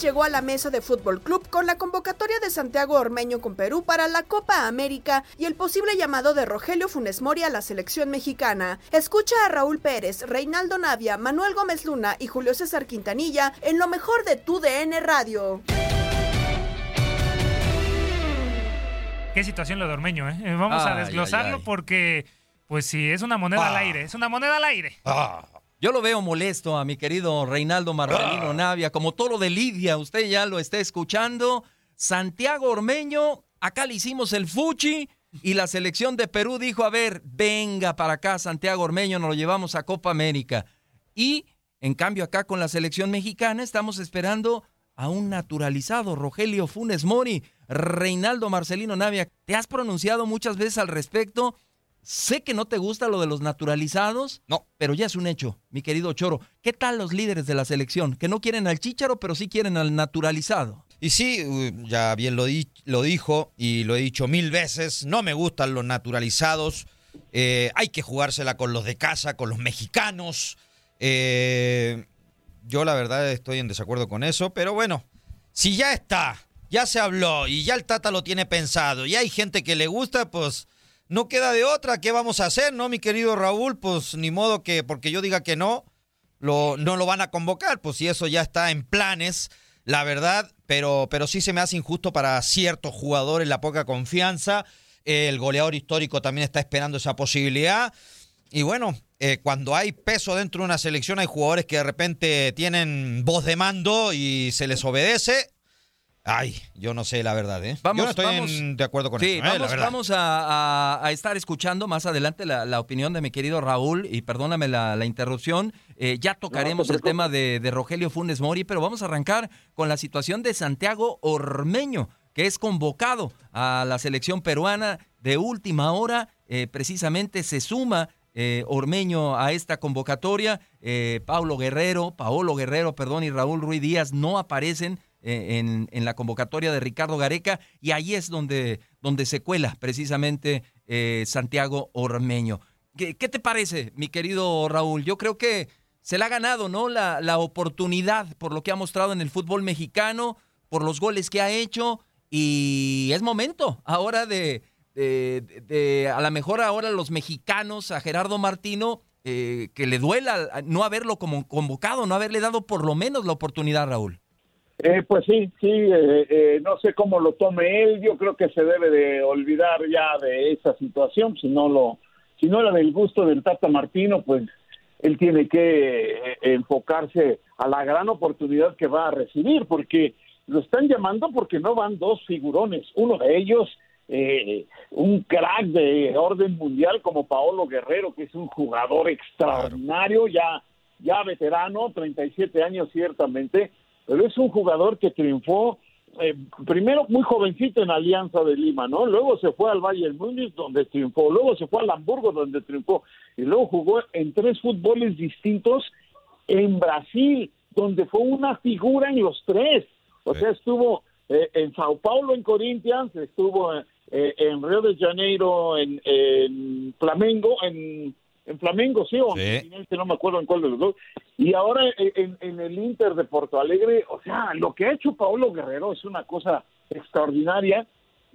Llegó a la mesa de Fútbol Club con la convocatoria de Santiago Ormeño con Perú para la Copa América y el posible llamado de Rogelio Funes Mori a la selección mexicana. Escucha a Raúl Pérez, Reinaldo Navia, Manuel Gómez Luna y Julio César Quintanilla en lo mejor de tu DN Radio. Qué situación lo de Ormeño, ¿eh? Eh, Vamos a desglosarlo ay, ay. porque, pues sí, es una moneda al Ah. aire. Es una moneda al aire. Yo lo veo molesto a mi querido Reinaldo Marcelino Navia, como todo lo de Lidia, usted ya lo está escuchando. Santiago Ormeño, acá le hicimos el fuchi y la selección de Perú dijo, a ver, venga para acá Santiago Ormeño, nos lo llevamos a Copa América. Y en cambio acá con la selección mexicana estamos esperando a un naturalizado, Rogelio Funes Mori, Reinaldo Marcelino Navia. ¿Te has pronunciado muchas veces al respecto? Sé que no te gusta lo de los naturalizados, no, pero ya es un hecho, mi querido Choro. ¿Qué tal los líderes de la selección? Que no quieren al chícharo, pero sí quieren al naturalizado. Y sí, uh, ya bien lo, di- lo dijo y lo he dicho mil veces, no me gustan los naturalizados, eh, hay que jugársela con los de casa, con los mexicanos. eh, yo la verdad estoy en desacuerdo con eso, pero bueno, si ya está, ya se habló y ya el Tata lo tiene pensado y hay gente que le gusta, pues no queda de otra, ¿qué vamos a hacer, no, mi querido Raúl? Pues ni modo que porque yo diga que no, lo, no lo van a convocar, pues si eso ya está en planes, la verdad, pero, pero sí se me hace injusto para ciertos jugadores la poca confianza. El goleador histórico también está esperando esa posibilidad. Y bueno, eh, cuando hay peso dentro de una selección, hay jugadores que de repente tienen voz de mando y se les obedece. Ay, yo no sé la verdad, ¿eh? Vamos, yo no estoy vamos. en- de acuerdo con Sí, eso, ¿eh? La vamos, a, a- a estar escuchando más adelante la, la opinión de mi querido Raúl y perdóname la, la interrupción. Eh, ya tocaremos el tema de, de Rogelio Funes Mori, pero vamos a arrancar con la situación de Santiago Ormeño, que es convocado a la selección peruana de última hora. Eh, precisamente se suma eh, Ormeño a esta convocatoria. Eh, Paulo Guerrero, Paolo Guerrero, perdón, y Raúl Ruiz Díaz no aparecen en, en la convocatoria de Ricardo Gareca y ahí es donde, donde se cuela precisamente eh, Santiago Ormeño. ¿Qué, qué te parece, mi querido Raúl? Yo creo que se le ha ganado ¿no? la, la oportunidad por lo que ha mostrado en el fútbol mexicano, por los goles que ha hecho y es momento ahora de, de, de- de- a lo mejor ahora los mexicanos, a Gerardo Martino, eh, que le duela no haberlo como convocado, no haberle dado por lo menos la oportunidad, Raúl. Eh, pues sí, sí, eh, eh, no sé cómo lo tome él, yo creo que se debe de olvidar ya de esa situación, si no lo, si no era del gusto del Tata Martino, pues él tiene que eh, enfocarse a la gran oportunidad que va a recibir, porque lo están llamando porque no van dos figurones, uno de ellos eh, un crack de orden mundial como Paolo Guerrero, que es un jugador extraordinario, ya ya veterano, 37 años ciertamente, pero es un jugador que triunfó eh, primero muy jovencito en Alianza de Lima, ¿no? Luego se fue al Bayern Múnich donde triunfó, luego se fue al Hamburgo donde triunfó y luego jugó en tres fútboles distintos en Brasil donde fue una figura en los tres. O sea, estuvo eh, en Sao Paulo en Corinthians, estuvo eh, en Río de Janeiro en, en Flamengo, en en Flamengo, sí, o no me acuerdo en cuál de los dos. Y ahora en, el Inter de Porto Alegre, o sea, lo que ha hecho Paolo Guerrero es una cosa extraordinaria.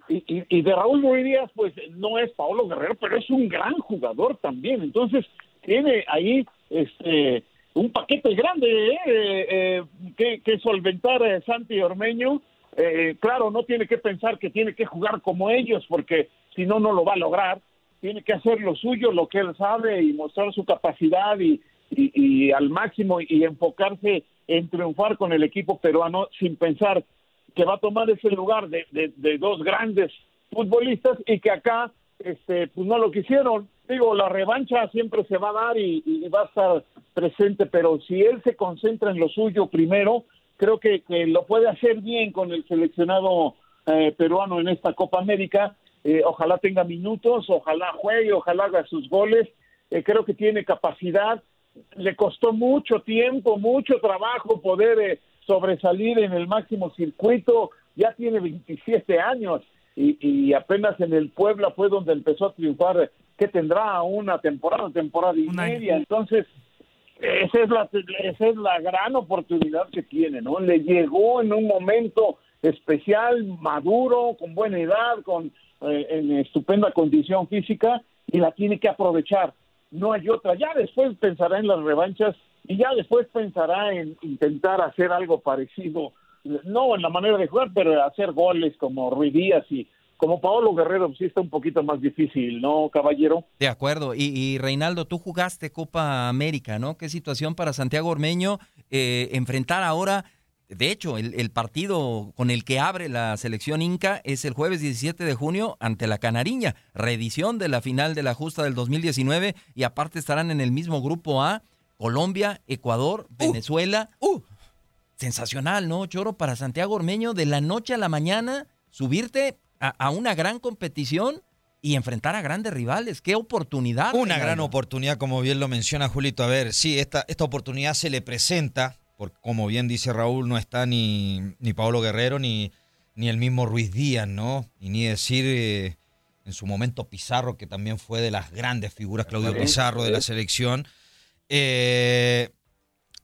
Y, y, de Raúl Ruiz pues no es Paolo Guerrero, pero es un gran jugador también. Entonces, tiene ahí este un paquete grande ¿eh? Eh, que, que, solventar a Santi Ormeño. Eh, claro, no tiene que pensar que tiene que jugar como ellos, porque si no, no lo va a lograr tiene que hacer lo suyo, lo que él sabe y mostrar su capacidad y, y, al máximo y enfocarse en triunfar con el equipo peruano sin pensar que va a tomar ese lugar de, de, dos grandes futbolistas y que acá este pues no lo quisieron. Digo, la revancha siempre se va a dar y, va a estar presente, pero si él se concentra en lo suyo primero, creo que, que lo puede hacer bien con el seleccionado eh, peruano en esta Copa América eh, ojalá tenga minutos, ojalá juegue, ojalá haga sus goles, eh, creo que tiene capacidad, le costó mucho tiempo, mucho trabajo poder eh, sobresalir en el máximo circuito, ya tiene 27 años y, apenas en el Puebla fue donde empezó a triunfar, que tendrá una temporada, temporada y media, entonces esa es la esa es la gran oportunidad que tiene, ¿no? Le llegó en un momento especial, maduro, con buena edad, con eh, en estupenda condición física y la tiene que aprovechar. No hay otra. Ya después pensará en las revanchas y ya después pensará en intentar hacer algo parecido, no en la manera de jugar, pero hacer goles como Ruiz Díaz y como Paolo Guerrero, sí está un poquito más difícil, ¿no, caballero? De acuerdo. Y, Reinaldo, tú jugaste Copa América, ¿no? ¿Qué situación para Santiago Ormeño eh, enfrentar ahora de hecho, el, partido con el que abre la selección Inca es el jueves 17 de junio ante la Canariña, reedición de la final de la justa del 2019 y aparte estarán en el mismo grupo A Colombia, Ecuador, uh. Venezuela. Uh, sensacional, ¿no, Choro? Para Santiago Ormeño, de la noche a la mañana, subirte a, una gran competición y enfrentar a grandes rivales. ¡Qué oportunidad! Una gran oportunidad, como bien lo menciona Julito. A ver, sí, esta, esta oportunidad se le presenta porque como bien dice Raúl, no está ni, ni Pablo Guerrero ni, ni el mismo Ruiz Díaz, ¿no? Y ni decir eh, en su momento Pizarro, que también fue de las grandes figuras, Claudio Pizarro de la selección. Eh,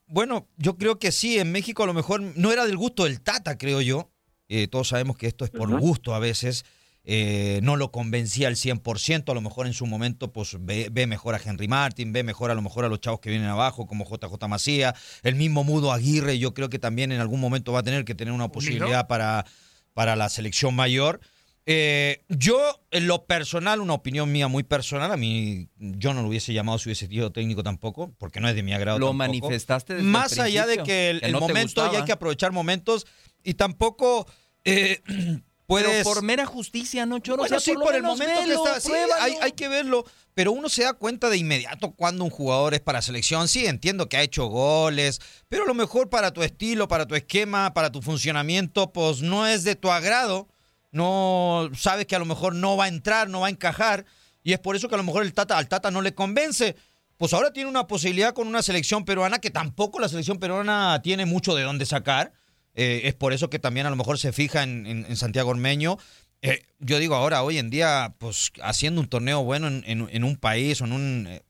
bueno, yo creo que sí, en México a lo mejor no era del gusto del Tata, creo yo. Eh, todos sabemos que esto es por gusto a veces. Eh, no lo convencía al 100%, a lo mejor en su momento pues ve, mejor a Henry Martin, ve mejor a lo mejor a los chavos que vienen abajo como JJ Macía, el mismo Mudo Aguirre, yo creo que también en algún momento va a tener que tener una posibilidad para, para la selección mayor. Eh, yo, en lo personal, una opinión mía muy personal, a mí yo no lo hubiese llamado si hubiese sido técnico tampoco, porque no es de mi agrado. Lo manifestaste desde Más allá de que el, momento, y hay que aprovechar momentos, y tampoco... Eh, pero por mera justicia, ¿no, Choro? Bueno, sí, por, el momento que está. Sí, hay, hay, que verlo. Pero uno se da cuenta de inmediato cuando un jugador es para selección. Sí, entiendo que ha hecho goles, pero a lo mejor para tu estilo, para tu esquema, para tu funcionamiento, pues no es de tu agrado. No sabes que a lo mejor no va a entrar, no va a encajar. Y es por eso que a lo mejor el Tata, al Tata no le convence. Pues ahora tiene una posibilidad con una selección peruana que tampoco la selección peruana tiene mucho de dónde sacar eh, es por eso que también a lo mejor se fija en, Santiago Ormeño. Eh, yo digo ahora, hoy en día, pues haciendo un torneo bueno en, un país o en un... Eh,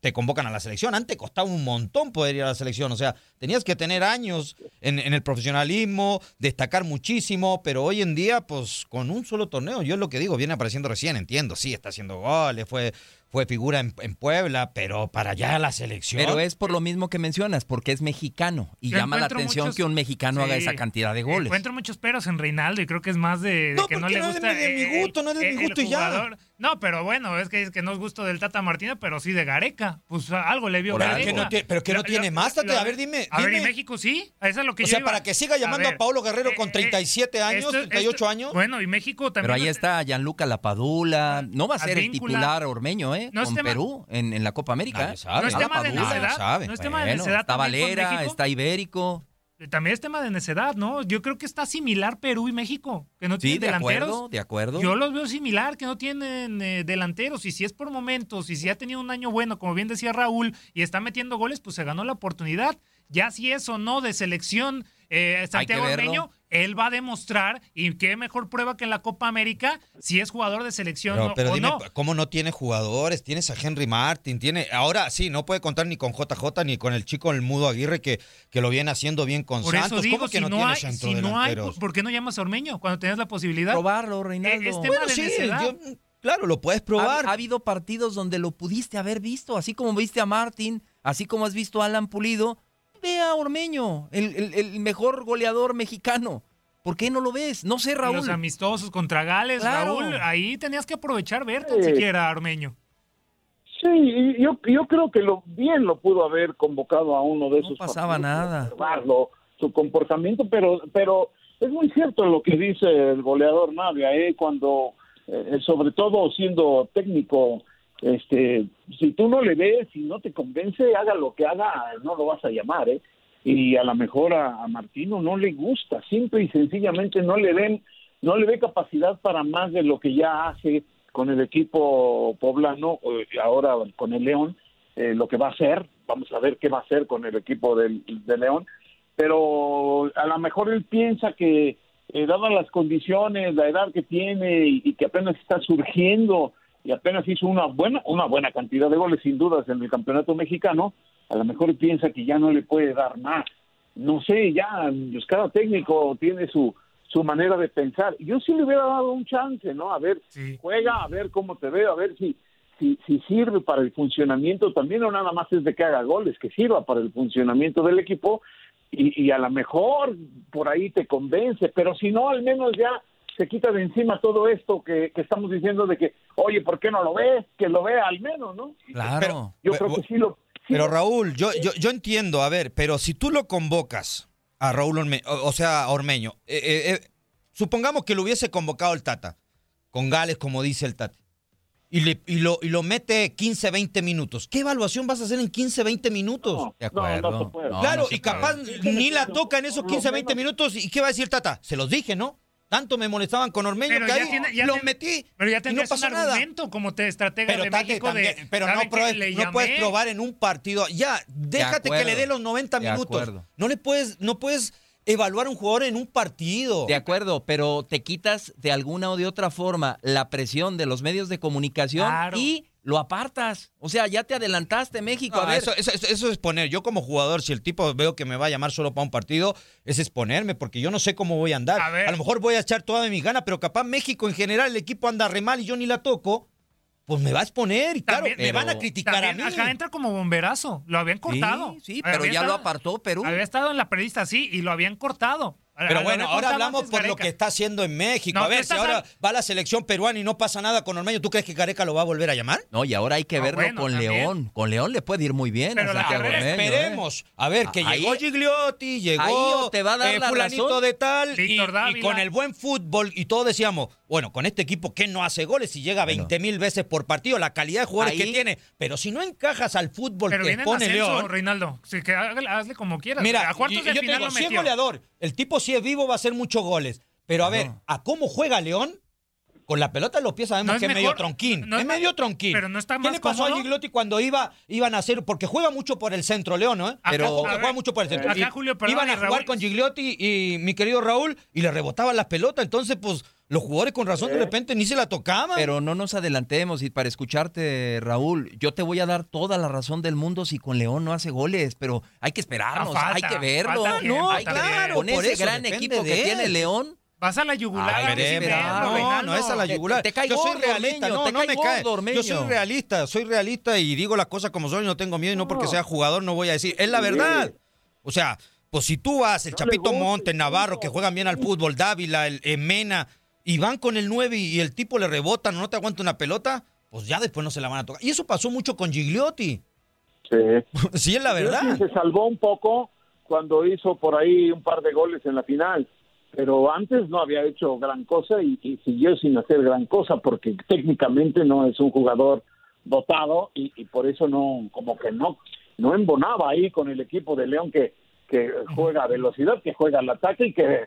te convocan a la selección. Antes costaba un montón poder ir a la selección. O sea, tenías que tener años en, en, el profesionalismo, destacar muchísimo, pero hoy en día, pues con un solo torneo, yo es lo que digo, viene apareciendo recién, entiendo, sí, está haciendo goles, fue, fue figura en, Puebla, pero para allá la selección. Pero es por lo mismo que mencionas, porque es mexicano y llama la atención que un mexicano haga esa cantidad de goles. Encuentro muchos peros en Reinaldo y creo que es más de, que no le gusta. No es de mi gusto, no es de mi gusto y ya. No, pero bueno, es que, es que no es gusto del Tata Martino, pero sí de Gareca. Pues algo le vio Por algo. Gareca. Que no tiene- pero que no Lo- tiene lo- más, Tata. lo- A ver, dime, A ver, dime. ¿y México sí? Eso es lo que O yo sea, iba. para que siga llamando a, ver, Paulo Guerrero eh, con eh, 37 años, esto- 38 esto- años. Bueno, y México también. Pero ahí está Gianluca Lapadula. No va a ser el titular ormeño, ¿eh? No con tema- Perú en, en la Copa América. Nadie sabe. No es tema de necedad. No es tema de necedad. está Valera, está Ibérico. También es tema de necedad, ¿no? Yo creo que está similar Perú y México, que no Sí, tienen de delanteros. acuerdo, de acuerdo. Yo los veo similar, que no tienen eh, delanteros. Y si es por momentos, y si ha tenido un año bueno, como bien decía Raúl, y está metiendo goles, pues se ganó la oportunidad. Ya si es o no de selección eh, Santiago. Ormeño, él va a demostrar, y qué mejor prueba que en la Copa América, si es jugador de selección Pero, o- pero o dime, no. ¿cómo no tiene jugadores? Tienes a Henry Martin, tiene. Ahora sí, no puede contar ni con JJ ni con el chico el Mudo Aguirre que, que lo viene haciendo bien con Por Santos. eso digo, ¿Cómo que si no, no, tiene hay, centro si no hay, delanteros? ¿por qué no llamas a Ormeño cuando tenías la posibilidad? Probarlo, Reinaldo. Eh, es tema Bueno, de sí, yo- claro, lo puedes Ha, probar. ha habido partidos donde lo pudiste haber visto, así como viste a Martín, así como has visto a Alan Pulido. Ve a Ormeño, el, el- el mejor goleador mexicano. ¿Por qué no lo ves? No sé, Raúl. Los amistosos contra Gales, Claro. Raúl, ahí tenías que aprovechar ver tan Sí. siquiera a Ormeño. Sí, yo, yo creo que lo bien lo pudo haber convocado a uno de No esos. pasaba partidos, nada. observarlo, su comportamiento, pero pero es muy cierto lo que dice el goleador Navia, ¿eh? cuando, eh, sobre todo siendo técnico, este, si tú no le ves y no te convence, haga lo que haga, no lo vas a llamar, ¿eh? Y a lo mejor a, Martino no le gusta, simple y sencillamente no le ven, no le ve capacidad para más de lo que ya hace con el equipo poblano, ahora con el León, eh, lo que va a hacer, vamos a ver qué va a hacer con el equipo del, de León, pero a lo mejor él piensa que eh, dadas las condiciones, la edad que tiene y que apenas está surgiendo y apenas hizo una buena una buena cantidad de goles sin dudas en el campeonato mexicano, a lo mejor piensa que ya no le puede dar más. No sé, ya pues, cada técnico tiene su su manera de pensar. Yo sí le hubiera dado un chance, ¿no? A ver, Sí. juega, a ver cómo te ve, a ver si, si, si sirve para el funcionamiento también, o nada más es de que haga goles, que sirva para el funcionamiento del equipo y, y a lo mejor por ahí te convence, pero si no, al menos ya se quita de encima todo esto que, que estamos diciendo de que, oye, ¿por qué no lo ves? Que lo vea al menos, ¿no? Claro. Pero- Yo Pero- creo que sí lo... sí Pero lo- Raúl, yo, yo, yo entiendo, a ver, pero si tú lo convocas a Raúl Ormeño, o, sea, a Ormeño, eh, eh, eh, supongamos que lo hubiese convocado el Tata, con Gales, como dice el Tata, y, le, y, lo, y lo mete 15, 20 minutos. ¿Qué evaluación vas a hacer en 15, 20 minutos? No, De no, acuerdo. no se puede. No, claro, no se y capaz puede. ni la toca en esos Por lo 15, 20 menos- minutos. ¿Y qué va a decir el Tata? Se los dije, ¿no? Tanto me molestaban con Ormeño Pero que ahí tiene- ya lo metí Pero ya y no un nada. argumento como te estratega Pero, de Tate, México también- de, pero no, puedes probar en un partido. Ya, déjate que le dé los 90 de minutos. No le puedes, no puedes evaluar a un jugador en un partido. De acuerdo, pero te quitas de alguna o de otra forma la presión de los medios de comunicación Claro. y lo apartas. O sea, ya te adelantaste, México. No, a ver, eso, eso- es poner. Yo como jugador, si el tipo veo que me va a llamar solo para un partido, es exponerme, porque yo no sé cómo voy a andar. A ver. lo mejor voy a echar toda mi gana, pero capaz México en general, el equipo anda re mal y yo ni la toco, pues me va a exponer y claro, me van a criticar a mí. acá entra como bomberazo. Lo habían cortado. Sí, sí, pero ya lo apartó Perú. Había estado en la periodista, sí, y lo habían cortado. Pero bueno, ahora hablamos por lo que está haciendo en México. No, a ver, si ahora al- va la selección peruana y no pasa nada con Ormeño, ¿tú crees que Careca lo va a volver a llamar? No, y ahora hay que No, verlo bueno, con también. León. Con León le puede ir muy bien. Pero a la Santiago carrera Ormeño, ¿eh? Esperemos. A ver, que Ahí- llegó Gigliotti, llegó te va a dar eh, la fulanito razón. de tal, y, y con el buen fútbol, y todos decíamos, bueno, con este equipo que no hace goles y llega 20 mil veces por partido, la calidad de jugadores Ahí- que tiene, pero si no encajas al fútbol Pero que viene en pone ascenso, León... Reinaldo. Sí, que hazle, hazle como quieras. Mira, a cuartos de yo te final digo, lo si es goleador, el tipo si es vivo va a hacer muchos goles. Pero a ver, a cómo juega León, con la pelota en los pies sabemos No es que es medio tronquín. no es es medio tronquín. pero no está ¿Qué le pasó cómodo? a Gigliotti cuando iba, iban a hacer? Porque juega mucho por el centro, León, ¿no? Pero juega ver, mucho por el centro. acá, Julio, perdón, iban a jugar Raúl- con Gigliotti y mi querido Raúl y le rebotaban las pelotas. Entonces, pues, los jugadores con razón de repente ni se la tocaban. Pero no nos adelantemos y para escucharte, Raúl, yo te voy a dar toda la razón del mundo si con León no hace goles, pero hay que esperarnos, Ah, falta, hay que verlo. falta no, falta claro, con por ese eso gran equipo que él. tiene León. Vas a la yugular. Ay, No, Reinaldo. no es a la Te- yugular. te cae yo soy realista, no, te no cae me cae. Yo soy realista, soy realista y digo las cosas como son y no tengo miedo y no porque sea jugador no voy a decir, es la verdad. O sea, pues si tú vas, el Chapito Montes, Navarro, que juegan bien al fútbol, Dávila, el, eh, Mena, y van con el 9 y el tipo le rebota, no te aguanta una pelota, pues ya después no se la van a tocar. Y eso pasó mucho con Gigliotti. Sí. sí, es la verdad. Se salvó un poco cuando hizo por ahí un par de goles en la final, pero antes no había hecho gran cosa y, y siguió sin hacer gran cosa porque técnicamente no es un jugador dotado y, y por eso no, como que no, no embonaba ahí con el equipo de León que que juega a velocidad, que juega al ataque y que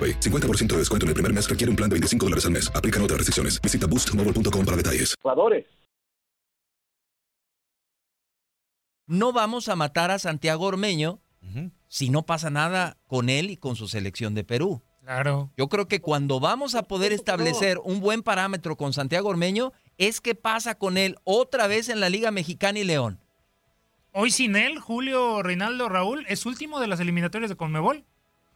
AroPay. 50% de descuento en el primer mes requiere un plan de 25 dólares al mes. Aplican otras restricciones. Visita boostmobile.com para detalles. No vamos a matar a Santiago Ormeño si no pasa nada con él y con su selección de Perú. Claro. Yo creo que cuando vamos a poder establecer un buen parámetro con Santiago Ormeño es que pasa con él otra vez en la Liga Mexicana y León. Hoy sin él, Julio Reinaldo Raúl es último de las eliminatorias de Conmebol.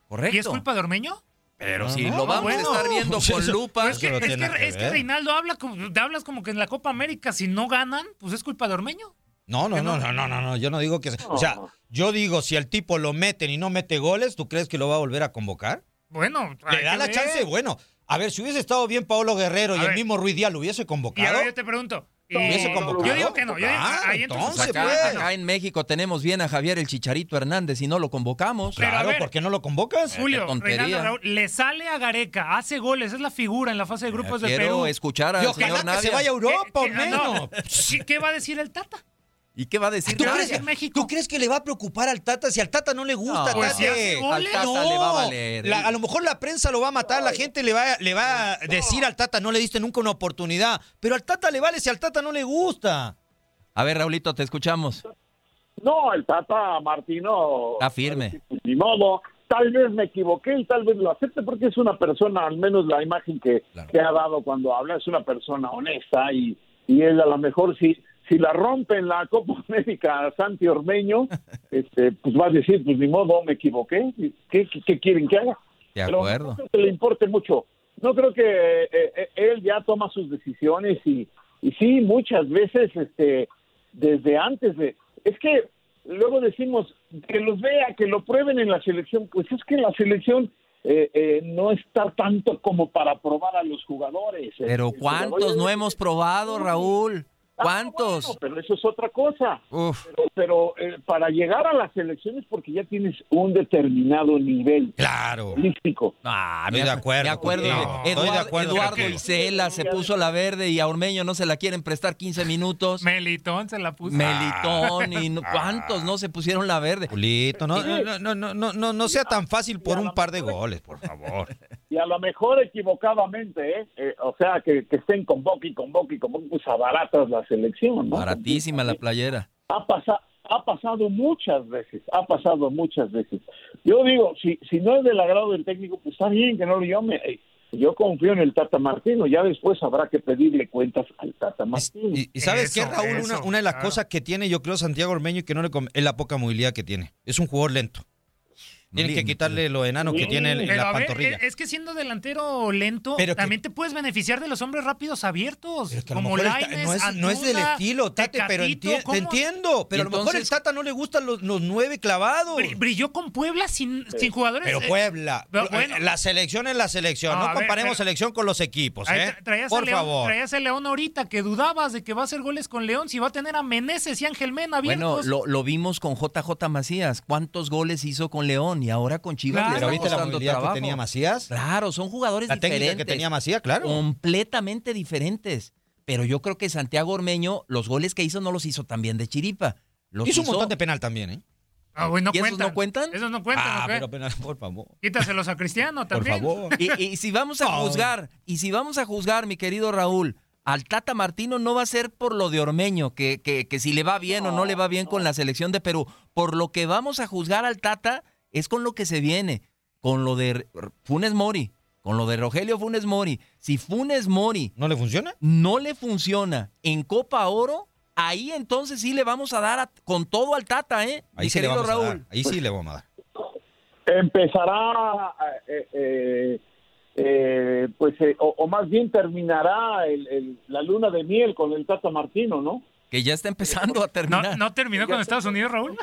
Correcto. ¿Y es culpa de Ormeño? Pero si No, lo vamos bueno. a estar viendo con lupa. Pues es que, es que- es que Reinaldo habla como, te hablas como que en la Copa América, si no ganan, pues es culpa de Ormeño. No, no, no, no, no, no, no, yo no digo que... O sea, yo digo, si al tipo lo meten y no mete goles, ¿tú crees que lo va a volver a convocar? Bueno, Le da la ver. chance, bueno. A ver, si hubiese estado bien Paolo Guerrero A y el mismo Ruiz Díaz lo hubiese Y convocado. ahora yo te pregunto. Y- ¿Hubiese convocado? Yo digo que no. Yo digo, Ah, ahí entonces, entonces, acá, pues. acá en México tenemos bien a Javier el Chicharito Hernández y no lo convocamos. Pero a Claro, ver, ¿por qué no lo convocas? Julio, Qué tontería. Reinaldo Raúl, le sale a Gareca, hace goles, es la figura en la fase de grupos de Quiero Perú. escuchar Y al ojalá señor que se vaya a Europa, ¿Qué- al qué- ah, menos. no, sí, ¿Qué va a decir el Tata? ¿Y qué va a decir? ¿Tú ¿Qué va a crees, México? tú crees que le va a preocupar al Tata si al Tata no le gusta? No, Pues Tate? si hace goles. Al Tata le va a valer. La- a lo mejor la prensa lo va a matar, la gente le va, le va a decir al Tata, no le diste nunca una oportunidad. Pero al Tata le vale si al Tata no le gusta. A ver, Raulito, te escuchamos. No, el Tata Martino. Está firme. pues, Ni modo. Tal vez me equivoqué y tal vez lo acepte porque es una persona, al menos la imagen que, que ha dado cuando habla, es una persona honesta y, y él a lo mejor si, si la rompe en la Copa América Santi Ormeño, este, pues va a decir, pues ni modo, me equivoqué. ¿Qué, qué, qué quieren que haga? De Pero acuerdo. no creo que le importe mucho. No creo que eh, eh, él ya toma sus decisiones y, y sí, muchas veces, este, desde antes de... Es que luego decimos que los vea, que lo prueben en la selección. Pues es que la selección eh, eh, no está tanto como para probar a los jugadores. Pero El ¿cuántos no hemos probado, Raúl? ¿Cuántos? Bueno, pero eso es otra cosa. Uf. Pero, pero, eh, para llegar a las elecciones porque ya tienes un determinado nivel Claro. holístico. Ah, Estoy de acuerdo Me acuerdo contigo. de Estoy de Eduard- acuerdo Eduardo. Isela se puso la verde y a Ormeño no se la quieren prestar 15 minutos. Melitón se la puso. Melitón y no- ¿cuántos no se pusieron la verde? Julito, no, no, no, no, no, no, no sea tan fácil por un par de goles, por favor. y a lo mejor equivocadamente, ¿eh? Eh, o sea, que, que estén con Boca y con Boca y con Boca, pues abaratas la selección, ¿no? Baratísima la playera. Ha, pasa- ha pasado muchas veces, ha pasado muchas veces. Yo digo, si, si no es del agrado del técnico, pues está bien que no lo llame. Eh, yo confío en el Tata Martino, ya después habrá que pedirle cuentas al Tata Martino. Y, y ¿sabes Eso, qué, Raúl? Una, eso, una de las claro. cosas que tiene, yo creo, Santiago Ormeño y que no le es la poca movilidad que tiene. Es un jugador lento. Tienen que quitarle los enanos que tiene en Pero la a ver, pantorrilla. es, que siendo delantero lento, Pero que- también te puedes beneficiar de los hombres rápidos abiertos. Como Lainez, no, es, no es del estilo, Tate, pero te entiendo. Pero a lo mejor el Tata no le gustan los, los nueve clavados. Bri- Brilló con Puebla sin, sin jugadores. Pero eh, Puebla, pero bueno. la selección es la selección. No, ver, comparemos pero- selección con los equipos, ¿eh? tra- traías Por a León, favor. traías a León ahorita que dudabas de que va a hacer goles con León, si va a tener a Meneses y Ángel Mena Bueno, abiertos. lo, lo vimos con JJ Macías. ¿Cuántos goles hizo con León? Y ahora con Chivas Claro. le Pero está viste la movilidad trabajo. que tenía Macías. Claro, son jugadores La técnica diferentes. que tenía Macías, claro. Completamente diferentes. Pero yo creo que Santiago Ormeño, los goles que hizo no los hizo también de chiripa. Los Hizo un montón de penal también, ¿eh? Ah, no ¿Y esos cuentan. no cuentan? Esos no cuentan, Ah, ¿ok? pero penal, por favor. Quítaselos a Cristiano Por también. favor. Y, y si vamos a juzgar, y si vamos a juzgar, mi querido Raúl, al Tata Martino no va a ser por lo de Ormeño, que, que, que si le va bien o no le va bien con la selección de Perú. Por lo que vamos a juzgar al Tata es con lo que se viene, con lo de Funes Mori, con lo de Rogelio Funes Mori. Si Funes Mori ¿No le funciona? no le funciona en Copa Oro, ahí entonces sí le vamos a dar a- con todo al Tata, ¿eh? Ahí sí le querido vamos a Raúl. dar. Ahí sí le vamos a dar. empezará, eh, eh, eh, pues, eh, o, o más bien terminará el- el- la luna de miel con el Tata Martino, ¿no? Que ya está empezando a ¿No, terminar. ¿No terminó con Estados Unidos, Raúl?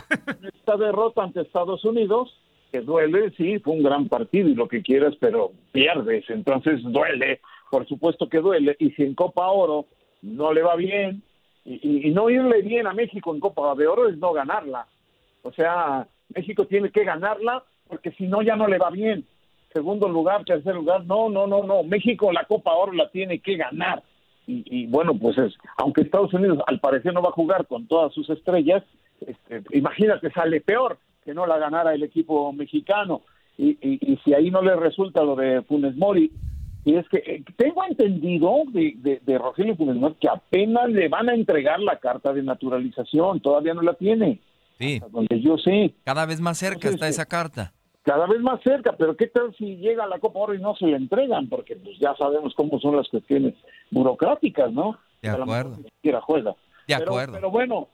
Esta derrota ante Estados Unidos, que duele, sí, fue un gran partido y lo que quieras, pero pierdes, entonces duele, por supuesto que duele, y si en Copa Oro no le va bien, y, y- y no irle bien a México en Copa de Oro es no ganarla. O sea, México tiene que ganarla porque si no ya no le va bien. Segundo lugar, tercer lugar, no, no, no, no. México la Copa Oro la tiene que ganar. Y, y bueno, pues es, aunque Estados Unidos al parecer no va a jugar con todas sus estrellas, este, imagínate, sale peor que no la ganara el equipo mexicano. Y, y, y si ahí no le resulta lo de Funes Mori, y es que eh, tengo entendido de, de, de Rogelio Funes Mori que apenas le van a entregar la carta de naturalización, todavía no la tiene, Sí, hasta donde yo sé cada vez más cerca Entonces, está eh, esa carta. Cada vez más cerca, pero ¿qué tal si llega a la Copa Oro y no se le entregan? Porque pues ya sabemos cómo son las cuestiones burocráticas, ¿no? De acuerdo. Ni siquiera juega. De Pero- acuerdo. Pero, bueno,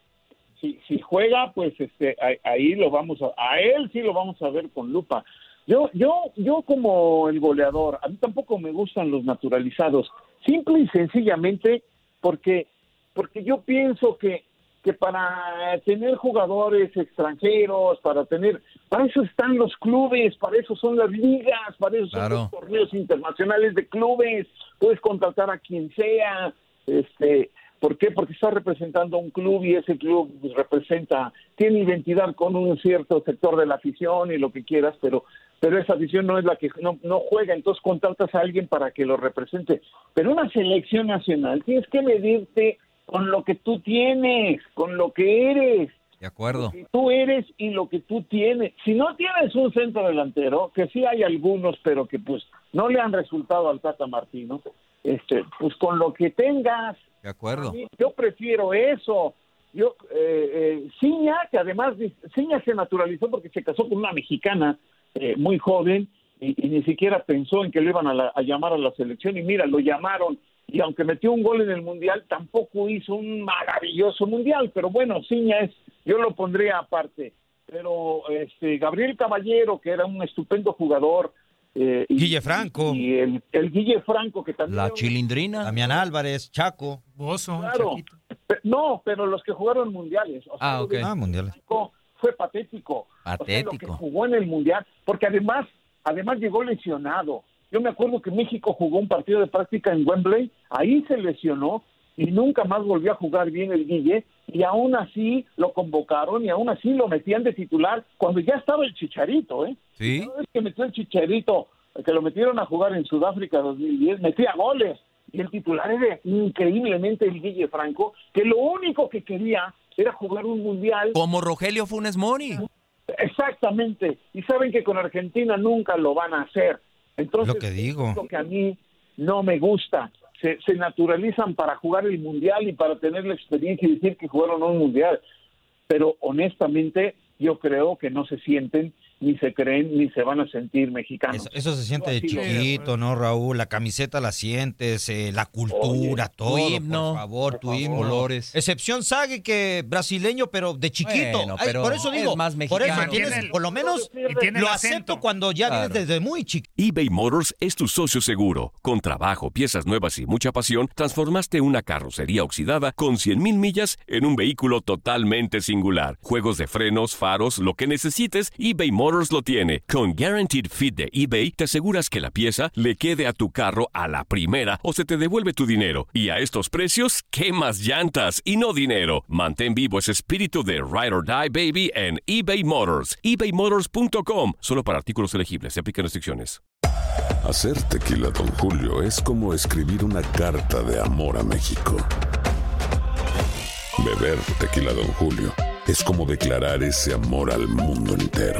si, si juega, pues este, ahí, ahí lo vamos a, a él sí lo vamos a ver con lupa. Yo, yo, yo como el goleador, a mí tampoco me gustan los naturalizados, simple y sencillamente porque, porque yo pienso que, que para tener jugadores extranjeros, para tener, para eso están los clubes, para eso son las ligas, para eso Claro. son los torneos internacionales de clubes, puedes contratar a quien sea, este, ¿por qué? Porque está representando a un club y ese club representa, tiene identidad con un cierto sector de la afición y lo que quieras, pero pero esa afición no es la que no, no juega, entonces contratas a alguien para que lo represente. Pero una selección nacional tienes que medirte con lo que tú tienes, con lo que eres, De acuerdo. lo que tú eres y lo que tú tienes. Si no tienes un centro delantero, que sí hay algunos, pero que pues no le han resultado al Tata Martino, este, pues con lo que tengas, De acuerdo. mí, Yo prefiero eso. Yo, eh, eh, Ciña, que además, Ciña se naturalizó porque se casó con una mexicana eh, muy joven y, y ni siquiera pensó en que le iban a, la- a llamar a la selección y mira, lo llamaron y aunque metió un gol en el Mundial, tampoco hizo un maravilloso Mundial, pero bueno, Ciña es, yo lo pondría aparte. Pero este Gabriel Caballero, que era un estupendo jugador, eh, y- Guille Franco. y el, el Guille Franco, que también La chilindrina. Damián Álvarez, Chaco. Bozo, Claro. No, pero los que jugaron mundiales. O sea, Ah, ok. Ah, mundiales. Fue patético. O sea, lo que Patético. jugó en el mundial, porque además, además llegó lesionado. Yo me acuerdo que México jugó un partido de práctica en Wembley, ahí se lesionó y nunca más volvió a jugar bien el Guille y aún así lo convocaron y aún así lo metían de titular cuando ya estaba el Chicharito, ¿eh? Sí. Cada vez que metió el Chicharito, que lo metieron a jugar en Sudáfrica 2010, metía goles. Y el titular era increíblemente el Guille Franco, que lo único que quería era jugar un mundial. Como Rogelio Funes Mori. Exactamente. Y saben que con Argentina nunca lo van a hacer. Entonces, Lo que digo. es lo que a mí no me gusta. Se, se naturalizan para jugar el mundial y para tener la experiencia y decir que jugaron un mundial. Pero honestamente, yo creo que no se sienten ni se creen ni se van a sentir mexicanos. Eso, se siente de chiquito, ¿no, Raúl? La camiseta la sientes, eh, la cultura, todo, himno, por favor, tu por himno. colores. Excepción Sague, que brasileño, pero de chiquito. Bueno, Ay, pero por eso es digo, más por eso mexicano. tienes, Tiene el- por lo menos y tiene el lo acento. acepto cuando ya Claro. vienes desde muy chiquito. eBay Motors es tu socio seguro. Con trabajo, piezas nuevas y mucha pasión, transformaste una carrocería oxidada con 100.000 millas en un vehículo totalmente singular. Juegos de frenos, faros, lo que necesites, eBay Motors lo tiene. Con Guaranteed Fit de eBay, te aseguras que la pieza le quede a tu carro a la primera o se te devuelve tu dinero. Y a estos precios, ¿qué más llantas y no dinero? Mantén vivo ese espíritu de Ride or Die Baby en eBay Motors. ebaymotors.com. Solo para artículos elegibles. Se aplican restricciones. Hacer tequila, Don Julio, es como escribir una carta de amor a México. Beber tequila, Don Julio, es como declarar ese amor al mundo entero.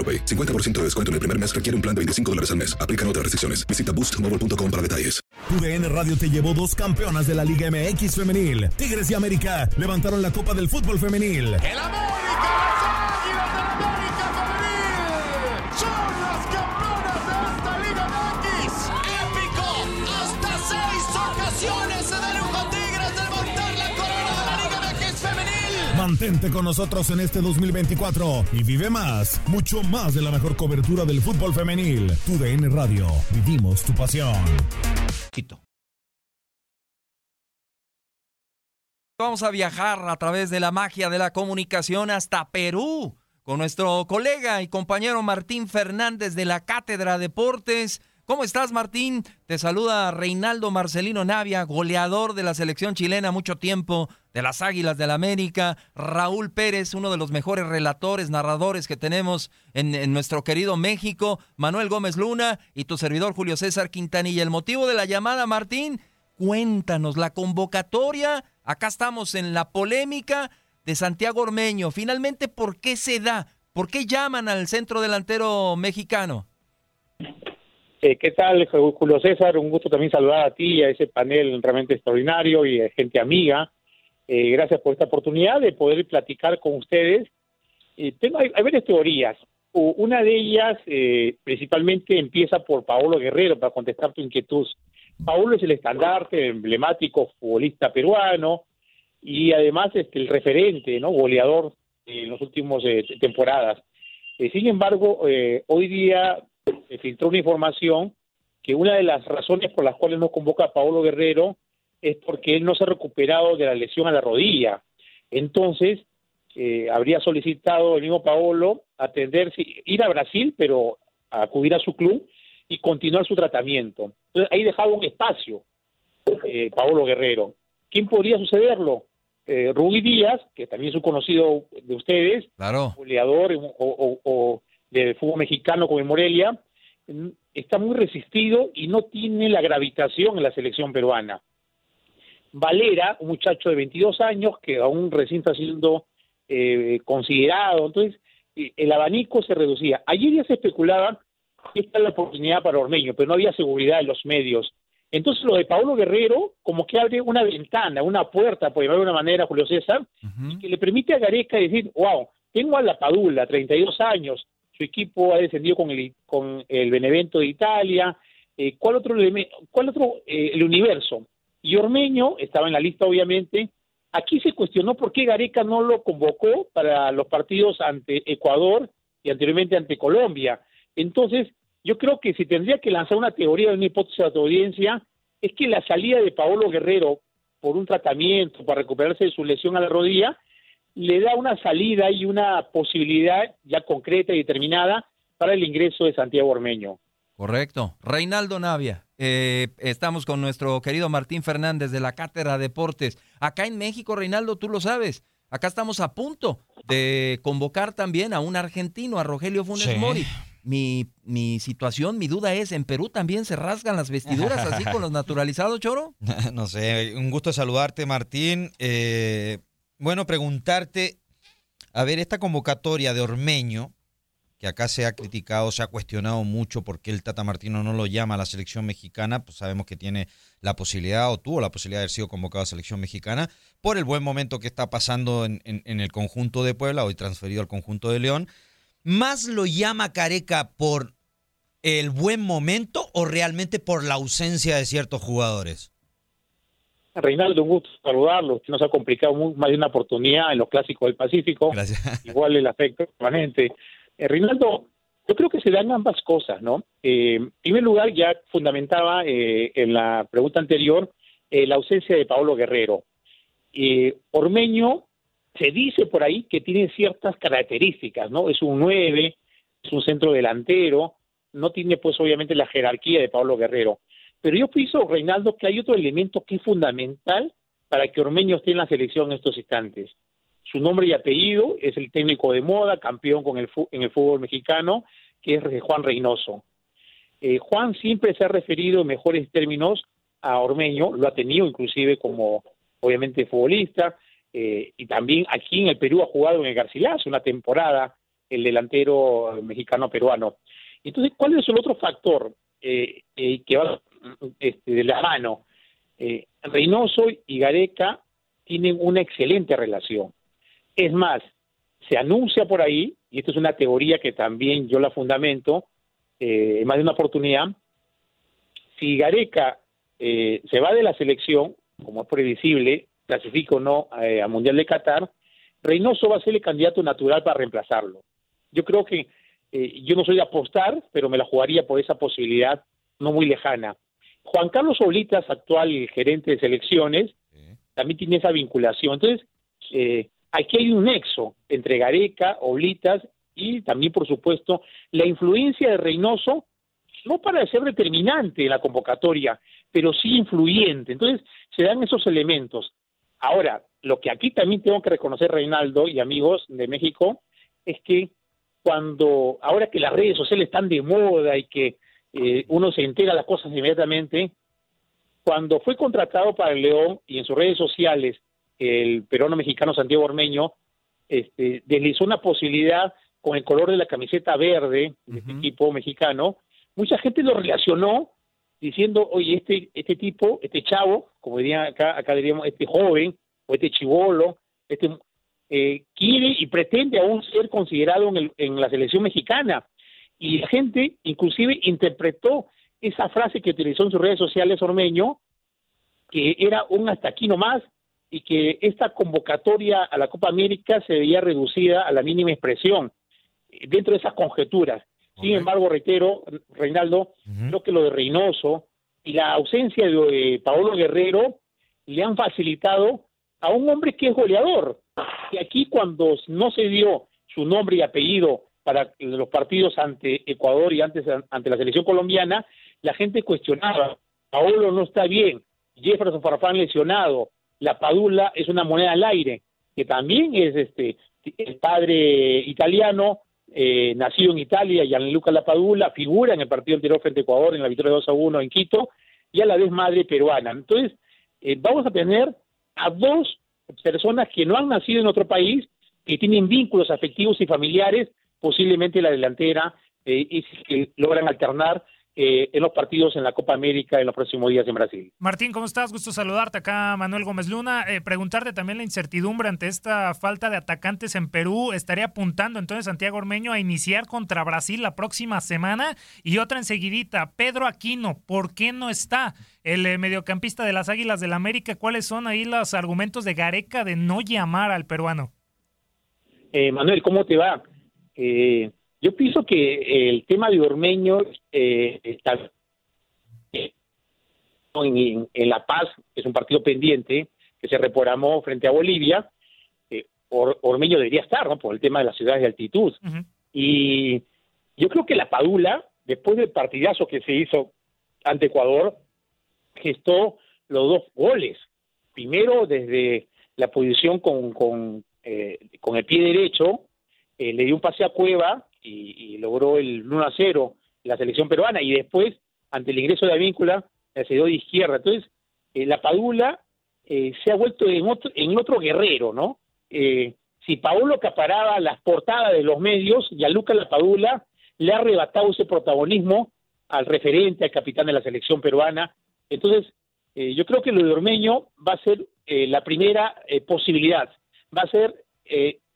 AroPay. 50% de descuento en el primer mes requiere un plan de 25 dólares al mes. Aplican otras restricciones. Visita boostmobile.com para detalles. Tu DN Radio te llevó dos campeonas de la Liga MX femenil. Tigres y América levantaron la Copa del Fútbol femenil. El América, Mantente con nosotros en este 2024 y vive más, mucho más de la mejor cobertura del fútbol femenil. Tu DN Radio, vivimos tu pasión. Vamos a viajar a través de la magia de la comunicación hasta Perú con nuestro colega y compañero Martín Fernández de la Cátedra Deportes. ¿Cómo estás, Martín? Te saluda Reinaldo Marcelino Navia, goleador de la selección chilena mucho tiempo, de las Águilas del la América. Raúl Pérez, uno de los mejores relatores, narradores que tenemos en, en nuestro querido México. Manuel Gómez Luna y tu servidor Julio César Quintanilla. El motivo de la llamada, Martín, cuéntanos la convocatoria. Acá estamos en la polémica de Santiago Ormeño. Finalmente, ¿por qué se da? ¿Por qué llaman al centro delantero mexicano? Eh, ¿Qué tal, Julio César? Un gusto también saludar a ti y a ese panel realmente extraordinario y a gente amiga. Eh, gracias por esta oportunidad de poder platicar con ustedes. Eh, tengo, hay, varias teorías. Una de ellas, principalmente, empieza por Paolo Guerrero, para contestar tu inquietud. Paolo es el estandarte emblemático futbolista peruano y además este, el referente, ¿no? goleador en las últimas temporadas. Sin embargo, hoy día se filtró una información que una de las razones por las cuales no convoca a Paolo Guerrero es porque él no se ha recuperado de la lesión a la rodilla. Entonces, eh, habría solicitado el mismo Paolo atenderse, ir a Brasil, pero a acudir a su club y continuar su tratamiento. Entonces, ahí dejaba un espacio eh, Paolo Guerrero. ¿Quién podría sucederlo? Eh, Rubí Díaz, que también es un conocido de ustedes, claro. goleador o, o, o de fútbol mexicano como en Morelia, está muy resistido y no tiene la gravitación en la selección peruana. Valera, un muchacho de 22 años que aún recién está siendo eh, considerado, entonces eh, el abanico se reducía. Ayer ya se especulaba que esta es la oportunidad para Ormeño, pero no había seguridad en los medios. Entonces lo de Paulo Guerrero como que abre una ventana, una puerta, por llamarlo de una manera, Julio César, uh -huh. y que le permite a Gareca decir, wow, tengo a la Padula, 32 años, su equipo ha descendido con el, con el Benevento de Italia, eh, ¿cuál otro, cuál otro eh, el universo? Y Ormeño estaba en la lista, obviamente. Aquí se cuestionó por qué Gareca no lo convocó para los partidos ante Ecuador y anteriormente ante Colombia. Entonces, yo creo que si tendría que lanzar una teoría, una hipótesis a tu audiencia, es que la salida de Paolo Guerrero por un tratamiento para recuperarse de su lesión a la rodilla le da una salida y una posibilidad ya concreta y determinada para el ingreso de Santiago Ormeño. Correcto. Reinaldo Navia, eh, estamos con nuestro querido Martín Fernández de la Cátedra Deportes. Acá en México, Reinaldo, tú lo sabes, acá estamos a punto de convocar también a un argentino, a Rogelio Funes Sí. Mori. Mi, mi situación, mi duda es, ¿en Perú también se rasgan las vestiduras así con los naturalizados, Choro? no sé, un gusto saludarte, Martín. Eh, bueno, preguntarte, a ver, esta convocatoria de Ormeño, que acá se ha criticado, se ha cuestionado mucho porque el Tata Martino no lo llama a la selección mexicana, pues sabemos que tiene la posibilidad o tuvo la posibilidad de haber sido convocado a la selección mexicana por el buen momento que está pasando en, en- en el conjunto de Puebla, hoy transferido al conjunto de León. ¿Más lo llama Careca por el buen momento o realmente por la ausencia de ciertos jugadores? Reinaldo, un gusto saludarlo. Usted nos ha complicado más de una oportunidad en los clásicos del Pacífico. Igual el afecto permanente. Eh, Reinaldo, yo creo que se dan ambas cosas, ¿no? Eh, en primer lugar, ya fundamentaba eh, en la pregunta anterior eh, la ausencia de Pablo Guerrero. Ormeño se dice por ahí que tiene ciertas características, ¿no? Es un 9, es un centro delantero, no tiene pues obviamente la jerarquía de Pablo Guerrero. Pero yo pienso, Reinaldo, que hay otro elemento que es fundamental para que Ormeño esté en la selección en estos instantes. Su nombre y apellido es el técnico de moda, campeón con el en el fútbol mexicano, que es Juan Reynoso. Eh, Juan siempre se ha referido en mejores términos a Ormeño, lo ha tenido inclusive como, obviamente, futbolista, eh, y también aquí en el Perú ha jugado en el Garcilaso una temporada, el delantero mexicano-peruano. Entonces, ¿cuál es el otro factor eh, eh, que va este, de la mano? Eh, Reynoso y Gareca tienen una excelente relación. Es más, se anuncia por ahí, y esto es una teoría que también yo la fundamento, eh, más de una oportunidad, si Gareca eh, se va de la selección, como es previsible, clasifica o no eh, al Mundial de Qatar, Reynoso va a ser el candidato natural para reemplazarlo. Yo creo que eh, yo no soy de apostar, pero me la jugaría por esa posibilidad no muy lejana. Juan Carlos Oblitas, actual gerente de selecciones, también tiene esa vinculación. Entonces, eh, aquí hay un nexo entre Gareca, Oblitas y también, por supuesto, la influencia de Reynoso, no para ser determinante en la convocatoria, pero sí influyente. Entonces, se dan esos elementos. Ahora, lo que aquí también tengo que reconocer, Reinaldo y amigos de México, es que cuando, ahora que las redes sociales están de moda y que eh, uno se entera las cosas inmediatamente, cuando fue contratado para el León y en sus redes sociales el peruano mexicano Santiago Ormeño este, deslizó una posibilidad con el color de la camiseta verde de este equipo mexicano, mucha gente lo relacionó diciendo, oye, este, este tipo, este chavo, como dirían acá, acá diríamos, este joven, o este chivolo, este, eh, quiere y pretende aún ser considerado en, el- en la selección mexicana. Y la gente inclusive interpretó esa frase que utilizó en sus redes sociales Ormeño, que era un hasta aquí nomás, y que esta convocatoria a la Copa América se veía reducida a la mínima expresión eh, dentro de esas conjeturas. Sin embargo, reitero, Reinaldo, creo que lo de Reynoso y la ausencia de Paolo Guerrero le han facilitado a un hombre que es goleador. Y aquí cuando no se dio su nombre y apellido para los partidos ante Ecuador y antes ante la selección colombiana, la gente cuestionaba, Paolo no está bien, Jefferson Farfán lesionado, la Padula es una moneda al aire, que también es este el padre italiano, eh, nacido en Italia, Gianluca Lapadula, figura en el partido anterior frente a Ecuador en la victoria 2 a 1 en Quito, y a la vez madre peruana. Entonces, eh, vamos a tener a dos personas que no han nacido en otro país, que tienen vínculos afectivos y familiares, posiblemente la delantera, eh, y si logran alternar eh, en los partidos en la Copa América en los próximos días en Brasil. Martín, ¿cómo estás? Gusto saludarte acá, Manuel Gómez Luna. Eh, preguntarte también la incertidumbre ante esta falta de atacantes en Perú. ¿Estaría apuntando entonces Santiago Ormeño a iniciar contra Brasil la próxima semana? Y otra enseguidita, Pedro Aquino, ¿por qué no está el eh, mediocampista de las Águilas del América? ¿Cuáles son ahí los argumentos de Gareca de no llamar al peruano? Eh, Manuel, ¿cómo te va? Eh, yo pienso que el tema de Ormeño eh, está en, La Paz, es un partido pendiente que se reprogramó frente a Bolivia. Eh, Or- Ormeño debería estar, ¿no? Por el tema de las ciudades de altitud. Y, Yo creo que la Padula, después del partidazo que se hizo ante Ecuador, gestó los dos goles. Primero desde la posición con, con, eh, con el pie derecho, eh, le dio un pase a Cueva y, logró el 1 a 0 la selección peruana y después, ante el ingreso de la cedió de izquierda. Entonces, eh, la Padula eh, se ha vuelto en otro, en otro guerrero, ¿no? Si Paolo acaparaba las portadas de los medios, y a Lucas Lapadula le ha arrebatado ese protagonismo al referente, al capitán de la selección peruana. Entonces, yo creo que lo de Ormeño va a ser la primera posibilidad, va a ser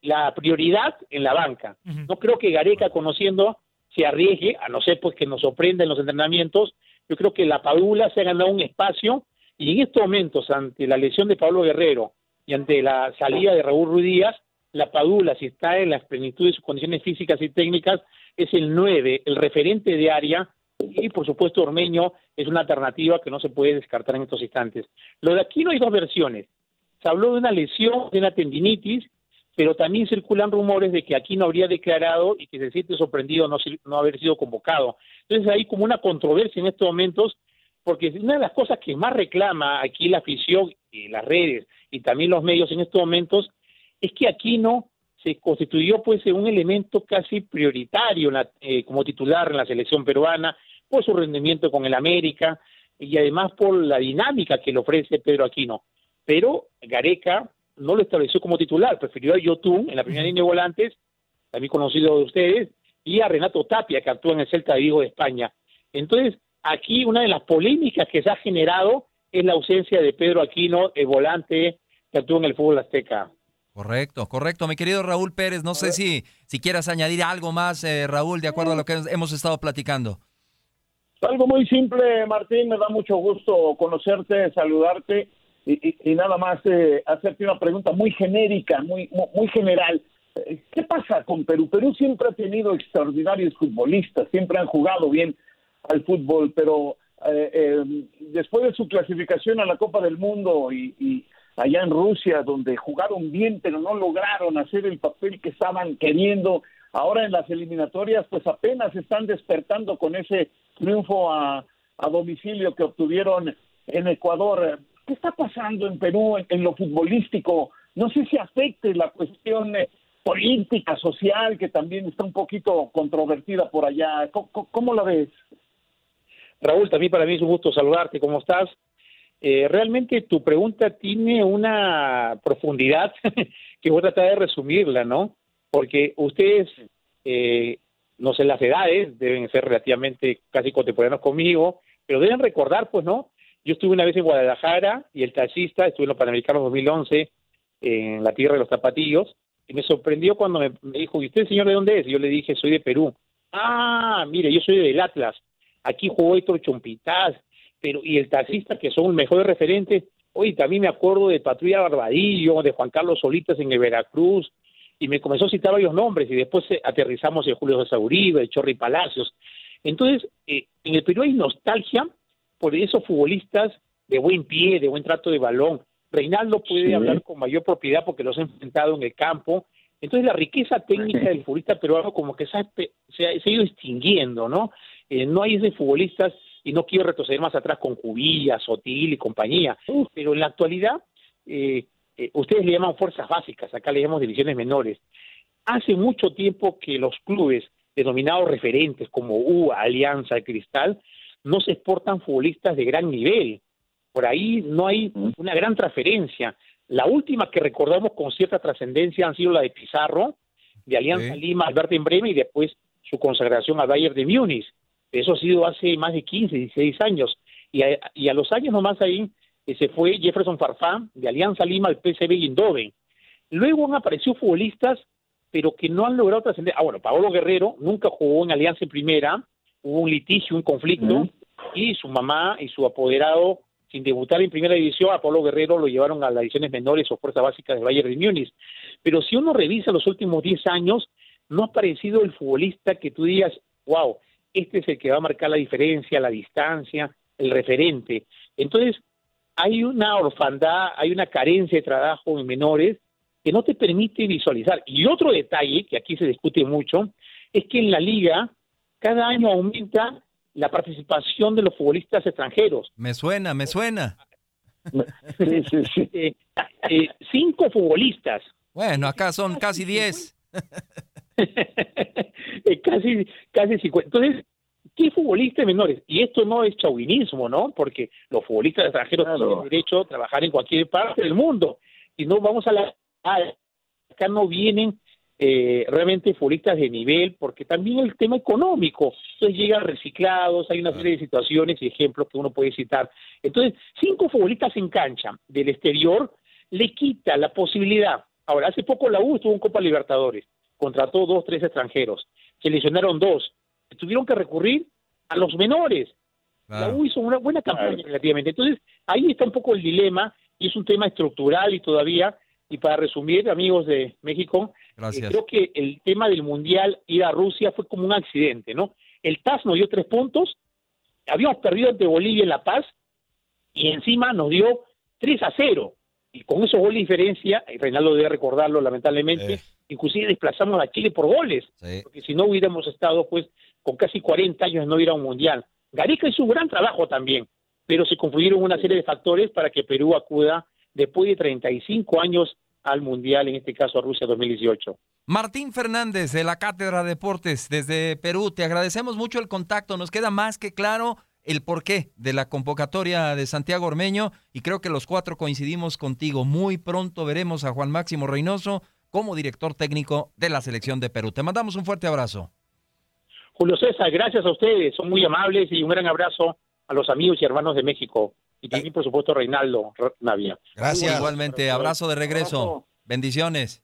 la prioridad en la banca. No creo que Gareca, conociendo, se arriesgue, a no ser pues que nos sorprenda en los entrenamientos. Yo creo que la Padula se ha ganado un espacio y en estos momentos, ante la lesión de Pablo Guerrero y ante la salida de Raúl Ruiz Díaz, la Padula, si está en la plenitud de sus condiciones físicas y técnicas, es el 9, el referente de área, y por supuesto Ormeño es una alternativa que no se puede descartar en estos instantes. Lo de aquí no hay dos versiones. Se habló de una lesión, de una tendinitis, pero también circulan rumores de que aquí no habría declarado y que se siente sorprendido no, no haber sido convocado. Entonces hay como una controversia en estos momentos, porque una de las cosas que más reclama aquí la afición y las redes y también los medios en estos momentos es que Aquino se constituyó pues un elemento casi prioritario en la- eh, como titular en la selección peruana por su rendimiento con el América y además por la dinámica que le ofrece Pedro Aquino. Pero Gareca no lo estableció como titular, prefirió a Yotun en la primera línea de volantes, también conocido de ustedes, y a Renato Tapia, que actúa en el Celta de Vigo de España. Entonces, aquí una de las polémicas que se ha generado es la ausencia de Pedro Aquino, el volante que actúa en el fútbol azteca. Correcto, correcto. Mi querido Raúl Pérez, no sé si, si quieras añadir algo más, eh, Raúl, de acuerdo a lo que hemos estado platicando. Algo muy simple, Martín, me da mucho gusto conocerte, saludarte y, y- nada más eh, hacerte una pregunta muy genérica, muy, muy, general. Eh, ¿Qué pasa con Perú? Perú siempre ha tenido extraordinarios futbolistas, siempre han jugado bien al fútbol, pero eh, eh, después de su clasificación a la Copa del Mundo y, y allá en Rusia, donde jugaron bien, pero no lograron hacer el papel que estaban queriendo, ahora en las eliminatorias, pues apenas están despertando con ese triunfo a, a domicilio que obtuvieron en Ecuador. ¿Qué está pasando en Perú en, lo futbolístico? No sé si afecte la cuestión eh, política, social, que también está un poquito controvertida por allá. ¿Cómo, cómo- cómo la ves? Raúl, también para mí es un gusto saludarte. ¿Cómo estás? Eh, realmente tu pregunta tiene una profundidad que voy a tratar de resumirla, ¿no? Porque ustedes, eh, no sé las edades, deben ser relativamente casi contemporáneos conmigo, pero deben recordar, pues, ¿no? Yo estuve una vez en Guadalajara y el taxista, estuve en los Panamericanos 2011, en la tierra de los zapatillos, y me sorprendió cuando me, dijo, ¿y usted, señor, de dónde es? Y yo le dije, soy de Perú. Ah, mire, yo soy del Atlas. Aquí jugó Héctor Chompitaz, pero y el taxista, que son mejores referentes. Oye, también me acuerdo de Patrulla Barbadillo, de Juan Carlos Solitas en el Veracruz, y me comenzó a citar varios nombres, y después eh, aterrizamos en Julio César Uribe, el Chorri Palacios. Entonces, eh, en el Perú hay nostalgia por esos futbolistas de buen pie, de buen trato de balón. Reinaldo puede Sí. hablar con mayor propiedad porque los ha enfrentado en el campo. Entonces, la riqueza técnica del futbolista peruano como que se ha, espe- se ha, se ha ido extinguiendo, ¿no? Eh, no hay ese futbolistas, y no quiero retroceder más atrás con Cubillas, Sotil y compañía, pero en la actualidad, eh, eh, ustedes le llaman fuerzas básicas, acá le llamamos divisiones menores. Hace mucho tiempo que los clubes denominados referentes como U, Alianza, Cristal, no se exportan futbolistas de gran nivel. Por ahí no hay una gran transferencia. La última que recordamos con cierta trascendencia han sido la de Pizarro, de Alianza Lima, Alberto en Bremen y después su consagración al Bayern de Múnich. Eso ha sido hace más de 15, 16 años. Y a, y a los años nomás ahí eh, se fue Jefferson Farfán de Alianza Lima al PSV Eindhoven. Luego han aparecido futbolistas, pero que no han logrado trascender. Ah, bueno, Paolo Guerrero nunca jugó en Alianza en primera, hubo un litigio, un conflicto, y su mamá y su apoderado, sin debutar en primera división, a Paolo Guerrero lo llevaron a las divisiones menores o fuerzas básicas de Bayern de Múnich. Pero si uno revisa los últimos 10 años, no ha aparecido el futbolista que tú digas, wow, este es el que va a marcar la diferencia, la distancia, el referente. Entonces, hay una orfandad, hay una carencia de trabajo en menores que no te permite visualizar. Y otro detalle, que aquí se discute mucho, es que en la liga cada año aumenta la participación de los futbolistas extranjeros. Me suena, me suena. Eh, eh, cinco futbolistas. Bueno, acá son casi diez. Eh, casi, casi 50. Entonces, ¿qué futbolistas menores? Y esto no es chauvinismo, ¿no? Porque los futbolistas extranjeros tienen derecho a trabajar en cualquier parte del mundo. Y no vamos a la... Acá no vienen eh, realmente futbolistas de nivel, porque también el tema económico, entonces llegan reciclados, hay una serie de situaciones y ejemplos que uno puede citar. Entonces, cinco futbolistas en cancha del exterior le quita la posibilidad. Ahora, hace poco la U estuvo en Copa Libertadores, contrató dos, tres extranjeros, seleccionaron dos, tuvieron que recurrir a los menores. La U hizo una buena campaña relativamente. Entonces, ahí está un poco el dilema y es un tema estructural y todavía, y para resumir, amigos de México, eh, creo que el tema del Mundial ir a Rusia fue como un accidente, ¿no? El TAS nos dio tres puntos, habíamos perdido ante Bolivia en La Paz y encima nos dio 3 a 0. Y con esos goles de diferencia, y Reinaldo debe recordarlo lamentablemente, inclusive desplazamos a Chile por goles, porque si no hubiéramos estado pues con casi 40 años no hubiera un Mundial. Gareca hizo un gran trabajo también, pero se confluyeron una serie de factores para que Perú acuda después de 35 años al Mundial, en este caso a Rusia 2018. Martín Fernández de la Cátedra de Deportes desde Perú, te agradecemos mucho el contacto, nos queda más que claro el porqué de la convocatoria de Santiago Ormeño y creo que los cuatro coincidimos contigo. Muy pronto veremos a Juan Máximo Reynoso como director técnico de la selección de Perú. Te mandamos un fuerte abrazo. Julio César, gracias a ustedes, son muy amables y un gran abrazo a los amigos y hermanos de México y también, por supuesto, Reinaldo Navia. Gracias. Igualmente, abrazo de regreso. Bendiciones.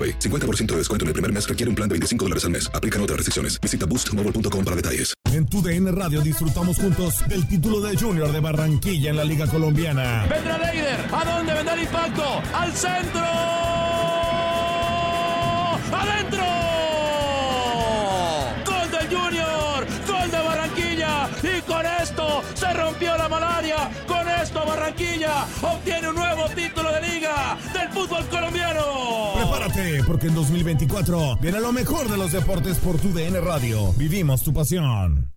AroPay. 50% de descuento en el primer mes requiere un plan de 25 dólares al mes. Aplican otras restricciones. Visita boostmobile.com para detalles. En tu DN Radio disfrutamos juntos del título de Junior de Barranquilla en la Liga Colombiana. Vendrá Leider. ¿A dónde vendrá el impacto? ¡Al centro! ¡Adentro! ¡Gol del Junior! ¡Gol de Barranquilla! Y con esto se rompió la malaria. Con esto Barranquilla obtiene un nuevo título de liga del fútbol colombiano. Prepárate, porque en 2024 viene lo mejor de los deportes por tu DN Radio. Vivimos tu pasión.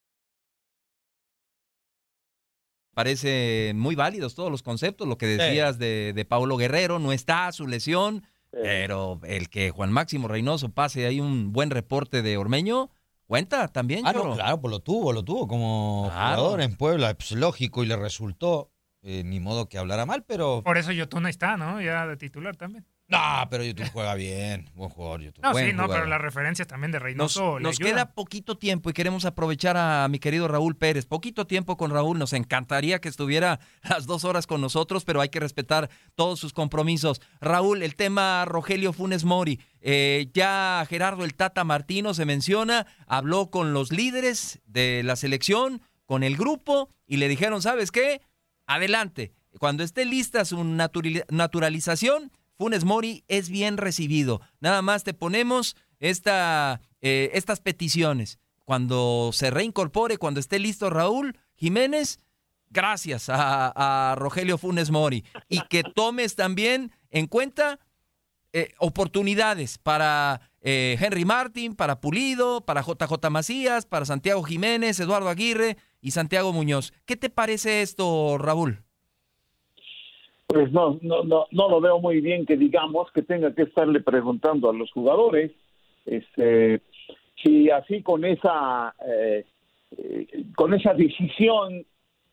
Parece muy válidos todos los conceptos, lo que decías de, de Paulo Guerrero, no está su lesión, pero el que Juan Máximo Reynoso pase ahí un buen reporte de Ormeño, cuenta también, Ah, no, claro, pues lo tuvo, lo tuvo como Claro. jugador en Puebla, pues lógico, y le resultó. eh, ni modo que hablara mal, pero. Por eso Yotuna está, ¿no? Ya de titular también. No, pero YouTube juega bien. Buen jugador, YouTube. No, Buen sí, no, jugador. pero las referencias también de Nos, Reynoso nos queda poquito tiempo y queremos aprovechar a mi querido Raúl Pérez. Poquito tiempo con Raúl. Nos encantaría que estuviera las dos horas con nosotros, pero hay que respetar todos sus compromisos. Raúl, el tema Rogelio Funes Mori. Eh, ya Gerardo el Tata Martino se menciona, habló con los líderes de la selección, con el grupo, y le dijeron, ¿sabes qué? Adelante. Cuando esté lista su naturali- naturalización, Funes Mori es bien recibido. Nada más te ponemos eh, estas peticiones. Cuando se reincorpore, cuando esté listo Raúl Jiménez, gracias a, a Rogelio Funes Mori y que tomes también en cuenta eh, oportunidades para eh, Henry Martin, para Pulido, para JJ Macías, para Santiago Jiménez, Eduardo Aguirre y Santiago Muñoz. ¿Qué te parece esto, Raúl? Pues no, no, no, no lo veo muy bien que digamos que tenga que estarle preguntando a los jugadores, este, si así con esa, eh, eh, con esa decisión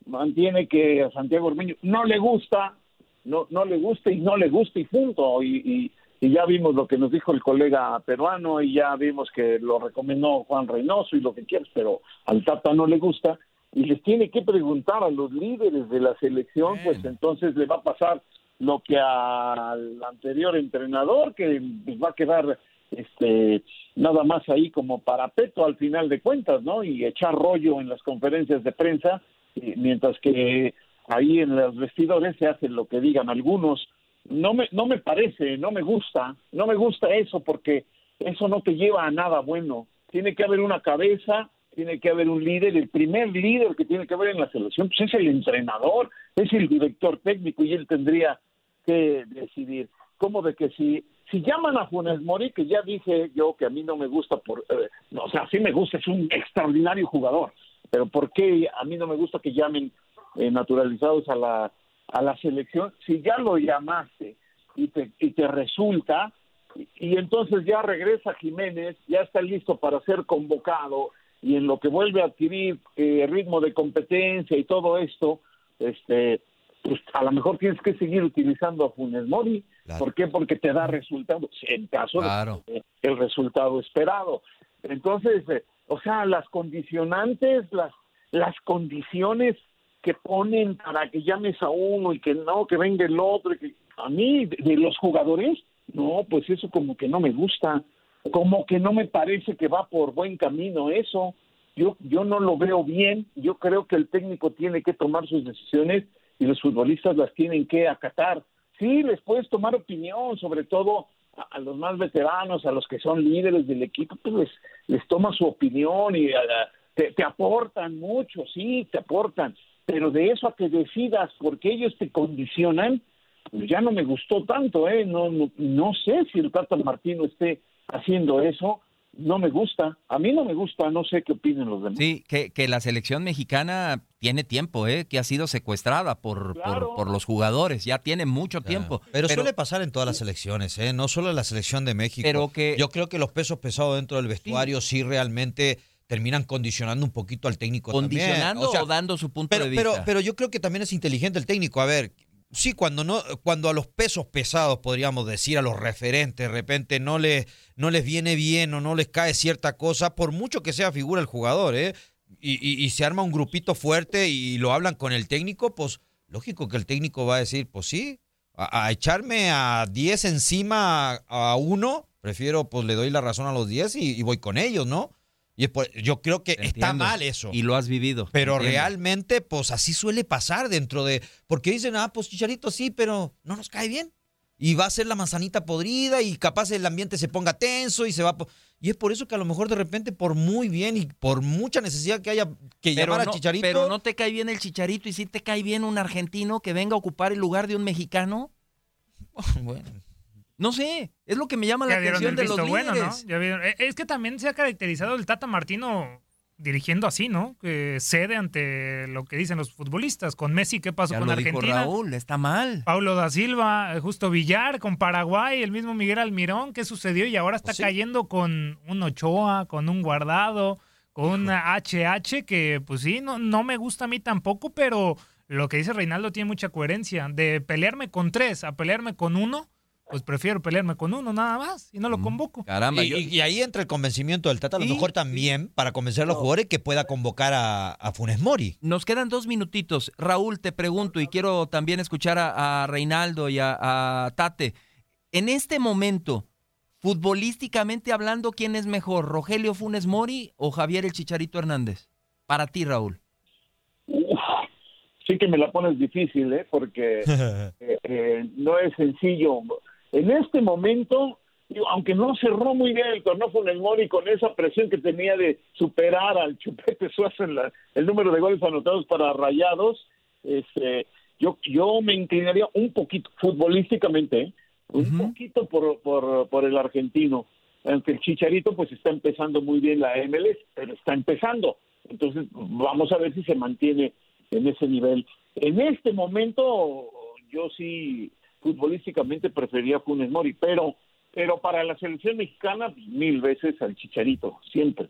mantiene que a Santiago Ormeño no le gusta, no, no le gusta y no le gusta y punto. Y, y, y ya vimos lo que nos dijo el colega peruano y ya vimos que lo recomendó Juan Reynoso y lo que quieras, pero al Tata no le gusta y les tiene que preguntar a los líderes de la selección, pues entonces le va a pasar lo que al anterior entrenador, que va a quedar este nada más ahí como parapeto al final de cuentas, ¿no? Y echar rollo en las conferencias de prensa, y mientras que ahí en los vestidores se hace lo que digan algunos. No me, no me parece, no me gusta, no me gusta eso porque eso no te lleva a nada bueno. Tiene que haber una cabeza, tiene que haber un líder, el primer líder que tiene que haber en la selección pues es el entrenador, es el director técnico y él tendría que decidir. ¿Cómo de que si si llaman a Funes Mori, que ya dije yo que a mí no me gusta por, eh, no, o sea, sí me gusta, es un extraordinario jugador, pero ¿por qué a mí no me gusta que llamen eh, naturalizados a la a la selección? Si ya lo llamaste y te y te resulta y, y entonces ya regresa Jiménez, ya está listo para ser convocado y en lo que vuelve a adquirir eh, ritmo de competencia y todo esto, este, pues a lo mejor tienes que seguir utilizando a Funes Mori. ¿Por qué? Porque te da resultados, en caso Claro. de el resultado esperado. Entonces, eh, o sea, las condicionantes, las, las condiciones que ponen para que llames a uno y que no, que venga el otro, y que a mí, de, de los jugadores, no, pues eso como que no me gusta, como que no me parece que va por buen camino eso. Yo, yo no lo veo bien, yo creo que el técnico tiene que tomar sus decisiones y los futbolistas las tienen que acatar. Sí, les puedes tomar opinión, sobre todo a, a los más veteranos, a los que son líderes del equipo, pues les, les toma su opinión y a te, te aportan mucho, sí, te aportan, pero de eso a que decidas porque ellos te condicionan, pues ya no me gustó tanto, ¿eh? No, no, no sé si el Tata Martino esté haciendo eso, no me gusta, a mí no me gusta, no sé qué opinen los demás. Sí, que, que la selección mexicana tiene tiempo, ¿eh? que ha sido secuestrada por, por, por los jugadores, ya tiene mucho tiempo. Pero, suele pasar en todas las selecciones, ¿eh? no solo en la selección de México. Pero que- Yo creo que los pesos pesados dentro del vestuario sí, realmente terminan condicionando un poquito al técnico también. ¿Condicionando o, dando su punto pero, de vista? pero, pero yo creo que también es inteligente el técnico. A ver, sí, cuando no, cuando a los pesos pesados, podríamos decir, a los referentes, de repente no les, no les viene bien o no les cae cierta cosa, por mucho que sea figura el jugador, ¿eh? Y, y- se arma un grupito fuerte y lo hablan con el técnico, pues lógico que el técnico va a decir, pues sí, a, echarme a 10 encima a, uno, prefiero, pues le doy la razón a los 10 y, y voy con ellos, ¿no? Y por- yo creo que está mal eso. Y lo has vivido. Pero entiendo. realmente, pues así suele pasar dentro de. Porque dicen, ah, pues Chicharito sí, pero no nos cae bien. Y va a ser la manzanita podrida y capaz el ambiente se ponga tenso y se va. Y es por eso que a lo mejor de repente, por muy bien y por mucha necesidad que haya que Pero llamar no, a Chicharito. pero no te cae bien el chicharito y sí te cae bien un argentino que venga a ocupar el lugar de un mexicano. bueno. No sé, es lo que me llama la atención de los bueno, ¿no? líderes. Vieron. Eh, Es que también se ha caracterizado el Tata Martino dirigiendo así, ¿no? Que cede ante lo que dicen los futbolistas. Con Messi, ¿qué pasó Ya con lo dijo Argentina? Raúl, está mal. Paulo da Silva, Justo Villar, con Paraguay, el mismo Miguel Almirón, ¿qué sucedió? Y ahora está Sí. cayendo con un Ochoa, con un Guardado, con una HH, que pues sí, no, no me gusta a mí tampoco, pero lo que dice Reinaldo tiene mucha coherencia. De pelearme con tres a pelearme con uno, pues prefiero pelearme con uno nada más y no lo convoco. Caramba, y, yo- y- y ahí entra el convencimiento del Tata, a lo Sí, mejor también para convencer a los jugadores que pueda convocar a, a Funes Mori. Nos quedan dos minutitos. Raúl, te pregunto y quiero también escuchar a, a Reinaldo y a, a Tate. En este momento, futbolísticamente hablando, ¿quién es mejor, Rogelio Funes Mori o Javier el Chicharito Hernández? Para ti, Raúl. Sí que me la pones difícil, ¿eh? Porque eh, eh, no es sencillo. En este momento, aunque no cerró muy bien el torneo Funes Mori con esa presión que tenía de superar al Chupete Suazo en la- el número de goles anotados para Rayados, Este, yo, yo me inclinaría un poquito futbolísticamente, ¿eh? un poquito por, por, por el argentino. Aunque el Chicharito pues está empezando muy bien la MLS, pero está empezando. Entonces vamos a ver si se mantiene en ese nivel. En este momento yo sí futbolísticamente prefería Funes Mori, pero pero para la selección mexicana mil veces al Chicharito, siempre.